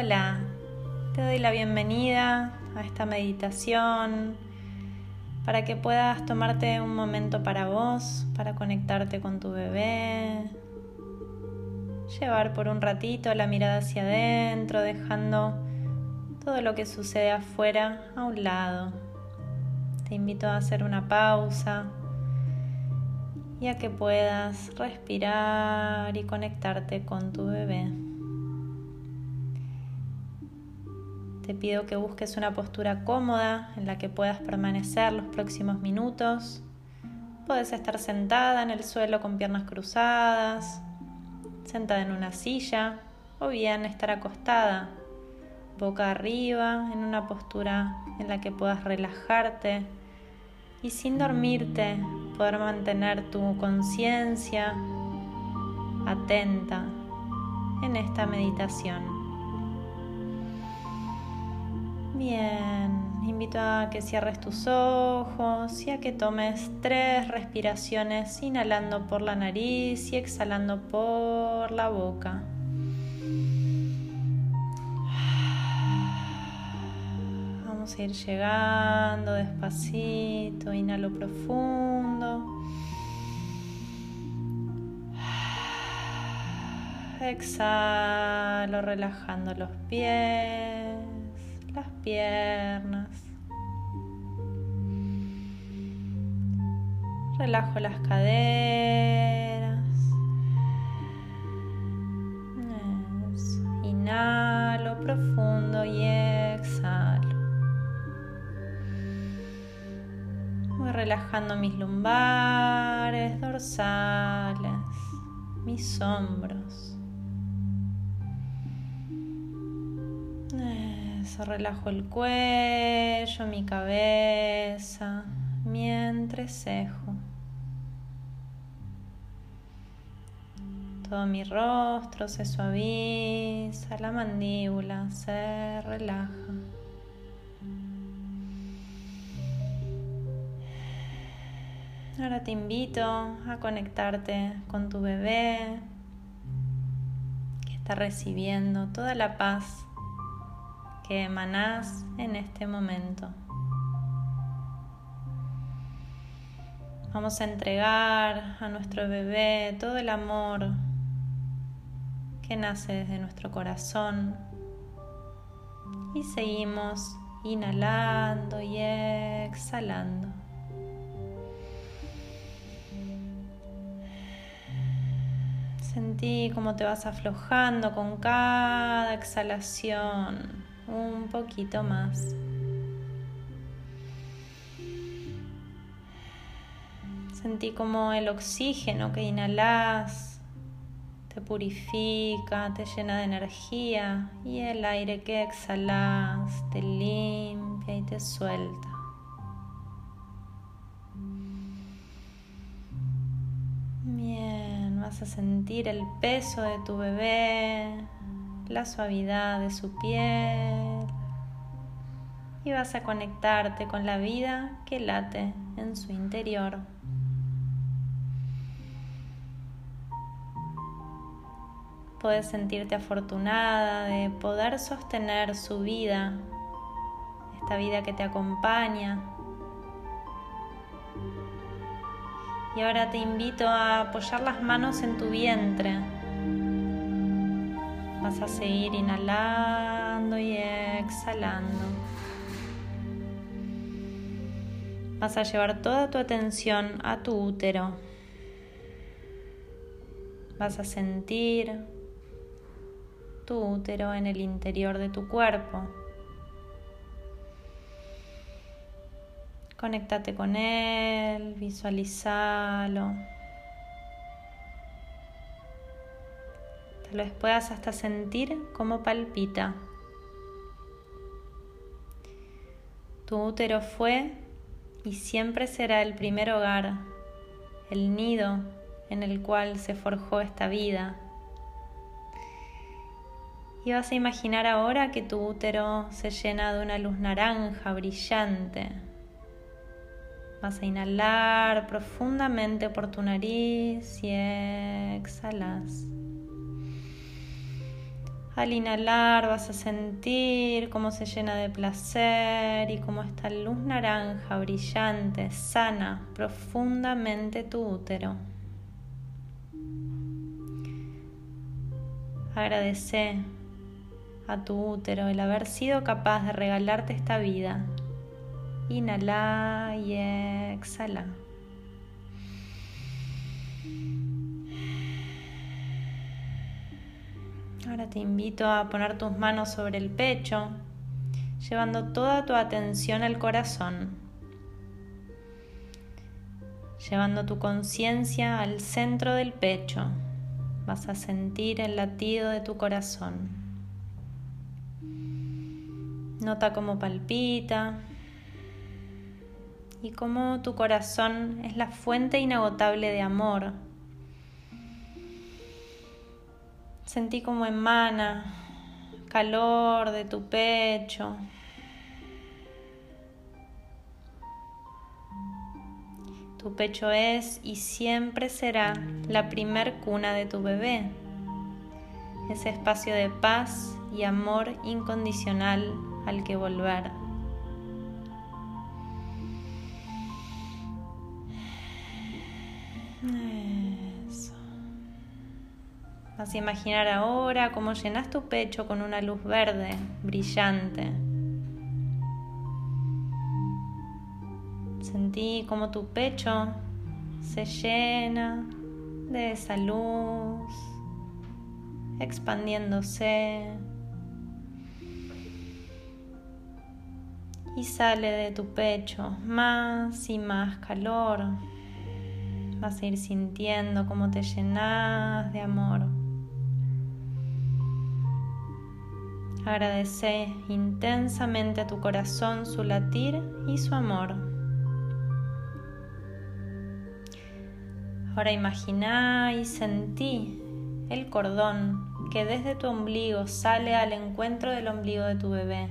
Hola, te doy la bienvenida a esta meditación para que puedas tomarte un momento para vos, para conectarte con tu bebé, llevar por un ratito la mirada hacia adentro, dejando todo lo que sucede afuera a un lado. Te invito a hacer una pausa y a que puedas respirar y conectarte con tu bebé. Te pido que busques una postura cómoda en la que puedas permanecer los próximos minutos. Puedes estar sentada en el suelo con piernas cruzadas, sentada en una silla o bien estar acostada, boca arriba, en una postura en la que puedas relajarte y sin dormirte poder mantener tu conciencia atenta en esta meditación. Bien, invito a que cierres tus ojos y a que tomes tres respiraciones inhalando por la nariz y exhalando por la boca. Vamos a ir llegando despacito, inhalo profundo. Exhalo relajando los pies las piernas. Relajo las caderas. Inhalo profundo y exhalo. Voy relajando mis lumbares, dorsales, mis hombros. Relajo el cuello, mi cabeza, mi entrecejo. Todo mi rostro se suaviza, la mandíbula se relaja. Ahora te invito a conectarte con tu bebé que está recibiendo toda la paz que emanás en este momento. Vamos a entregar a nuestro bebé todo el amor que nace desde nuestro corazón y seguimos inhalando y exhalando. Sentí cómo te vas aflojando con cada exhalación un poquito más. Sentí como el oxígeno que inhalas te purifica, te llena de energía y el aire que exhalas te limpia y te suelta. Bien, vas a sentir el peso de tu bebé la suavidad de su piel y vas a conectarte con la vida que late en su interior. Puedes sentirte afortunada de poder sostener su vida, esta vida que te acompaña. Y ahora te invito a apoyar las manos en tu vientre Vas a seguir inhalando y exhalando. Vas a llevar toda tu atención a tu útero. Vas a sentir tu útero en el interior de tu cuerpo. Conéctate con él, visualizalo. Tal vez puedas hasta sentir cómo palpita. Tu útero fue y siempre será el primer hogar, el nido en el cual se forjó esta vida. Y vas a imaginar ahora que tu útero se llena de una luz naranja brillante. Vas a inhalar profundamente por tu nariz y exhalas Al inhalar vas a sentir cómo se llena de placer y cómo esta luz naranja brillante sana profundamente tu útero. Agradece a tu útero el haber sido capaz de regalarte esta vida. Inhala y exhala. Ahora te invito a poner tus manos sobre el pecho, llevando toda tu atención al corazón, llevando tu conciencia al centro del pecho. Vas a sentir el latido de tu corazón. Nota cómo palpita y cómo tu corazón es la fuente inagotable de amor Sentí como emana calor de tu pecho. Tu pecho es y siempre será la primer cuna de tu bebé, ese espacio de paz y amor incondicional al que volver. Vas a imaginar ahora cómo llenas tu pecho con una luz verde, brillante. Sentí como tu pecho se llena de esa luz, expandiéndose. Y sale de tu pecho más y más calor. Vas a ir sintiendo cómo te llenas de amor. Agradece intensamente a tu corazón su latir y su amor. Ahora imagina y sentí el cordón que desde tu ombligo sale al encuentro del ombligo de tu bebé.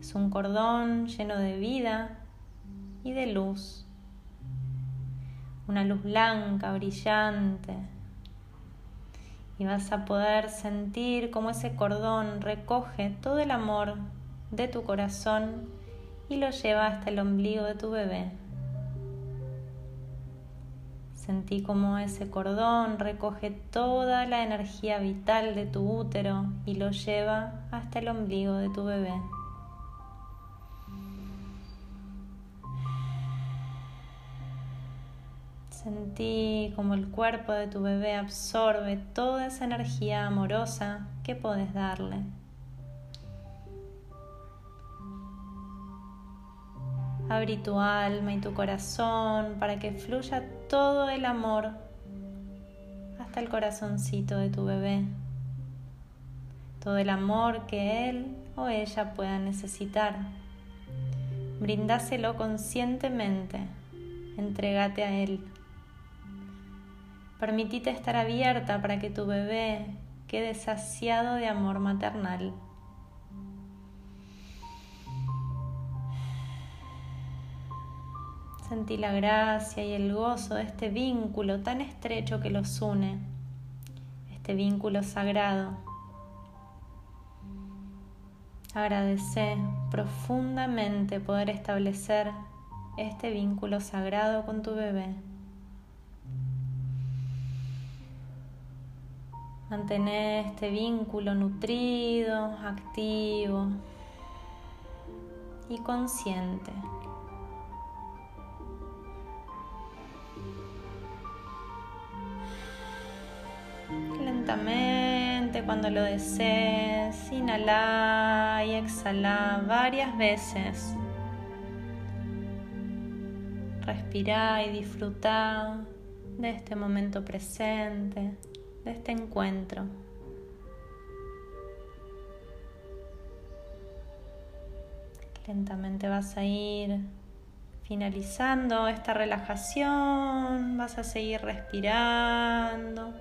Es un cordón lleno de vida y de luz. Una luz blanca, brillante, y vas a poder sentir cómo ese cordón recoge todo el amor de tu corazón y lo lleva hasta el ombligo de tu bebé. Sentí cómo ese cordón recoge toda la energía vital de tu útero y lo lleva hasta el ombligo de tu bebé. Sentí como el cuerpo de tu bebé absorbe toda esa energía amorosa que puedes darle. Abrí tu alma y tu corazón para que fluya todo el amor hasta el corazoncito de tu bebé. Todo el amor que él o ella pueda necesitar. Brindáselo conscientemente. Entrégate a él. Permitite estar abierta para que tu bebé quede saciado de amor maternal. Sentí la gracia y el gozo de este vínculo tan estrecho que los une, este vínculo sagrado. Agradece profundamente poder establecer este vínculo sagrado con tu bebé. Mantener este vínculo nutrido, activo y consciente. Lentamente, cuando lo desees, inhala y exhala varias veces. Respira y disfruta de este momento presente de este encuentro. Lentamente vas a ir finalizando esta relajación, vas a seguir respirando,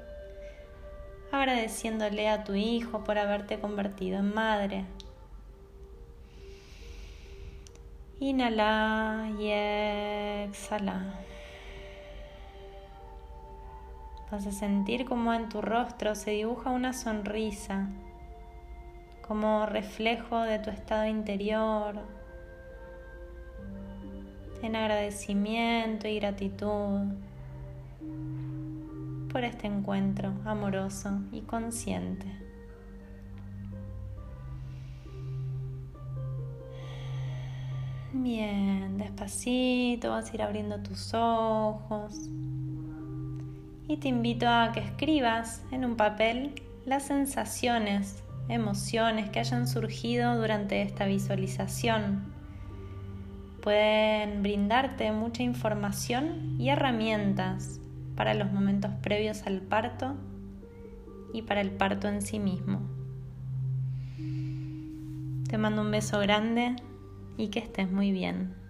agradeciéndole a tu hijo por haberte convertido en madre. Inhala y exhala. Vas a sentir como en tu rostro se dibuja una sonrisa, como reflejo de tu estado interior, en agradecimiento y gratitud por este encuentro amoroso y consciente. Bien, despacito vas a ir abriendo tus ojos y te invito a que escribas en un papel las sensaciones, emociones que hayan surgido durante esta visualización. Pueden brindarte mucha información y herramientas para los momentos previos al parto y para el parto en sí mismo. Te mando un beso grande y que estés muy bien.